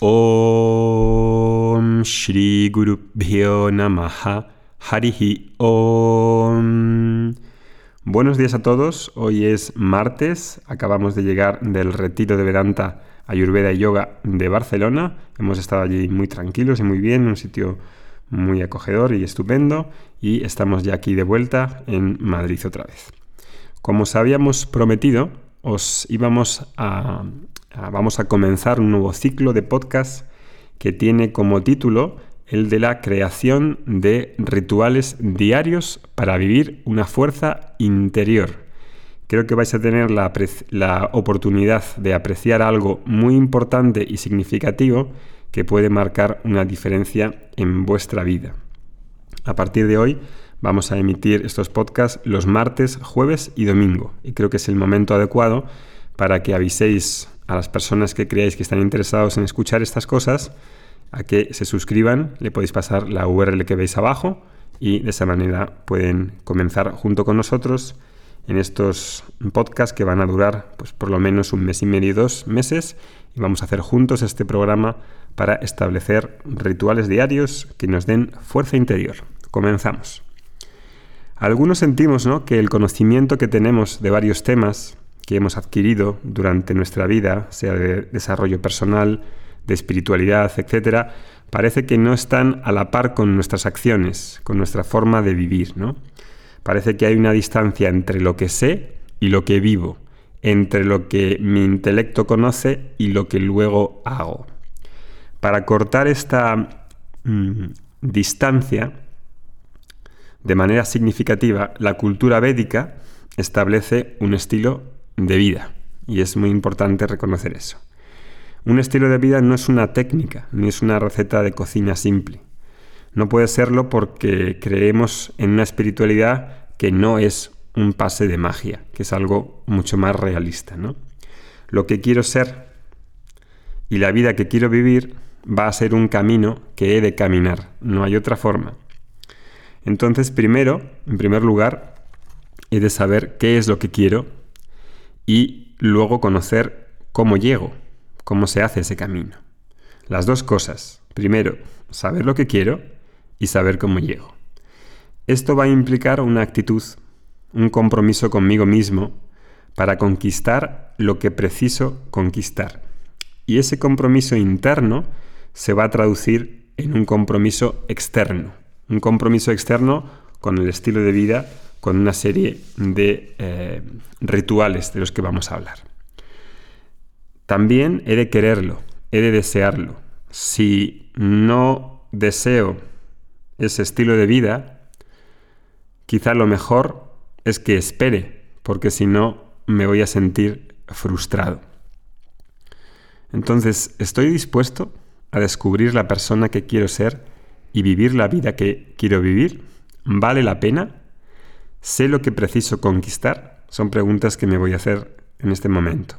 Om Shri Guru Namaha Harihi Om. Buenos días a todos. Hoy es martes. Acabamos de llegar del retiro de Vedanta Ayurveda y Yoga de Barcelona. Hemos estado allí muy tranquilos y muy bien, en un sitio muy acogedor y estupendo. Y estamos ya aquí de vuelta en Madrid otra vez. Como os habíamos prometido, os íbamos a, vamos a comenzar un nuevo ciclo de podcast que tiene como título el de la creación de rituales diarios para vivir una fuerza interior. Creo que vais a tener la, la, oportunidad de apreciar algo muy importante y significativo que puede marcar una diferencia en vuestra vida. A partir de hoy vamos a emitir estos podcasts los martes, jueves y domingo y creo que es el momento adecuado para que aviséis a las personas que creáis que están interesados en escuchar estas cosas a que se suscriban, le podéis pasar la URL que veis abajo y de esa manera pueden comenzar junto con nosotros en estos podcasts que van a durar pues por lo menos un mes y medio, dos meses y vamos a hacer juntos este programa para establecer rituales diarios que nos den fuerza interior. Comenzamos. Algunos sentimos ¿no? que el conocimiento que tenemos de varios temas que hemos adquirido durante nuestra vida, sea de desarrollo personal, de espiritualidad, etc., parece que no están a la par con nuestras acciones, con nuestra forma de vivir, ¿no? Parece que hay una distancia entre lo que sé y lo que vivo, entre lo que mi intelecto conoce y lo que luego hago. Para cortar esta mm, distancia de manera significativa, la cultura védica establece un estilo de vida. Y es muy importante reconocer eso. Un estilo de vida no es una técnica, ni es una receta de cocina simple. No puede serlo porque creemos en una espiritualidad que no es un pase de magia, que es algo mucho más realista. ¿no? Lo que quiero ser y la vida que quiero vivir va a ser un camino que he de caminar, no hay otra forma. Entonces, primero, en primer lugar, he de saber qué es lo que quiero y luego conocer cómo llego, cómo se hace ese camino. Las dos cosas. Primero, saber lo que quiero y saber cómo llego. Esto va a implicar una actitud, un compromiso conmigo mismo para conquistar lo que preciso conquistar. Y ese compromiso interno se va a traducir en un compromiso externo. Un compromiso externo con el estilo de vida con una serie de eh, rituales de los que vamos a hablar. También he de quererlo, he de desearlo. Si no deseo ese estilo de vida, quizá lo mejor es que espere, porque si no me voy a sentir frustrado. Entonces, ¿estoy dispuesto a descubrir la persona que quiero ser y vivir la vida que quiero vivir? ¿Vale la pena? ¿Sé lo que preciso conquistar? Son preguntas que me voy a hacer en este momento.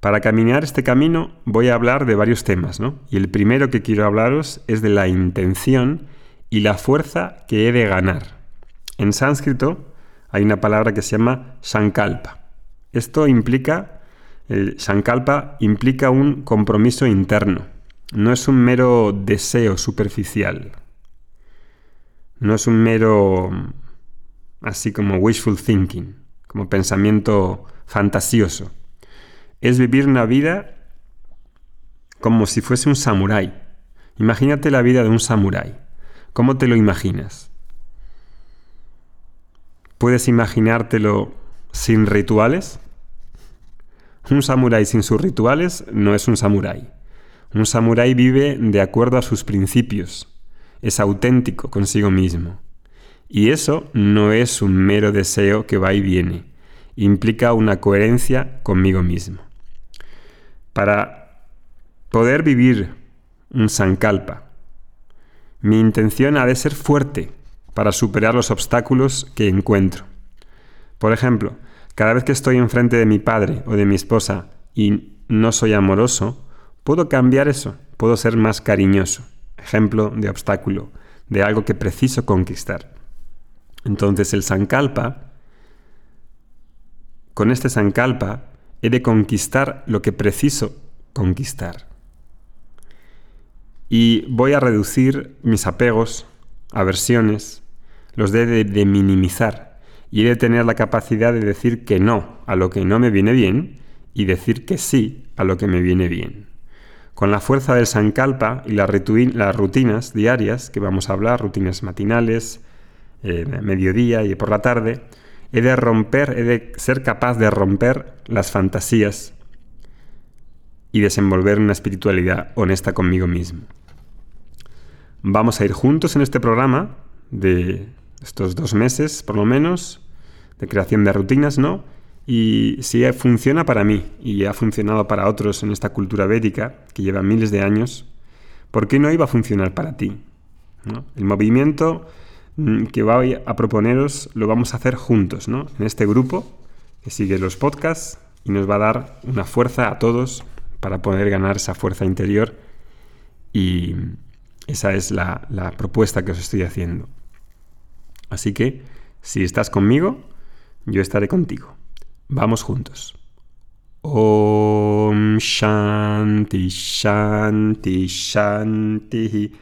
Para caminar este camino voy a hablar de varios temas, ¿no? Y el primero que quiero hablaros es de la intención y la fuerza que he de ganar. En sánscrito hay una palabra que se llama sankalpa. Esto implica, el implica un compromiso interno. No es un mero deseo superficial. No es un mero así como wishful thinking, como pensamiento fantasioso. Es vivir una vida como si fuese un samurái. Imagínate la vida de un samurái. ¿Cómo te lo imaginas? ¿Puedes imaginártelo sin rituales? Un samurái sin sus rituales no es un samurái. Un samurái vive de acuerdo a sus principios. Es auténtico consigo mismo. Y eso no es un mero deseo que va y viene, implica una coherencia conmigo mismo. Para poder vivir un sankalpa, mi intención ha de ser fuerte para superar los obstáculos que encuentro. Por ejemplo, cada vez que estoy enfrente de mi padre o de mi esposa y no soy amoroso, puedo cambiar eso, puedo ser más cariñoso. Ejemplo de obstáculo, de algo que preciso conquistar. Entonces el Sankalpa, con este Sankalpa, he de conquistar lo que preciso conquistar. y voy a reducir mis apegos, aversiones, los de, de, minimizar y de tener la capacidad de decir que no a lo que no me viene bien y decir que sí a lo que me viene bien. Con la fuerza del Sankalpa y las rutinas diarias que vamos a hablar, rutinas matinales, eh, mediodía y por la tarde, he de romper, he de ser capaz de romper las fantasías y desenvolver una espiritualidad honesta conmigo mismo. Vamos a ir juntos en este programa de estos dos meses, por lo menos, de creación de rutinas, ¿no? Y si funciona para mí y ha funcionado para otros en esta cultura védica, que lleva miles de años, ¿por qué no iba a funcionar para ti? El movimiento que voy a proponeros lo vamos a hacer juntos, ¿no? En este grupo que sigue los podcasts y nos va a dar una fuerza a todos para poder ganar esa fuerza interior y esa es la, la propuesta que os estoy haciendo. Así que, si estás conmigo, yo estaré contigo. Vamos juntos. Om Shanti Shanti Shanti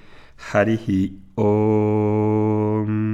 Harihi Om um,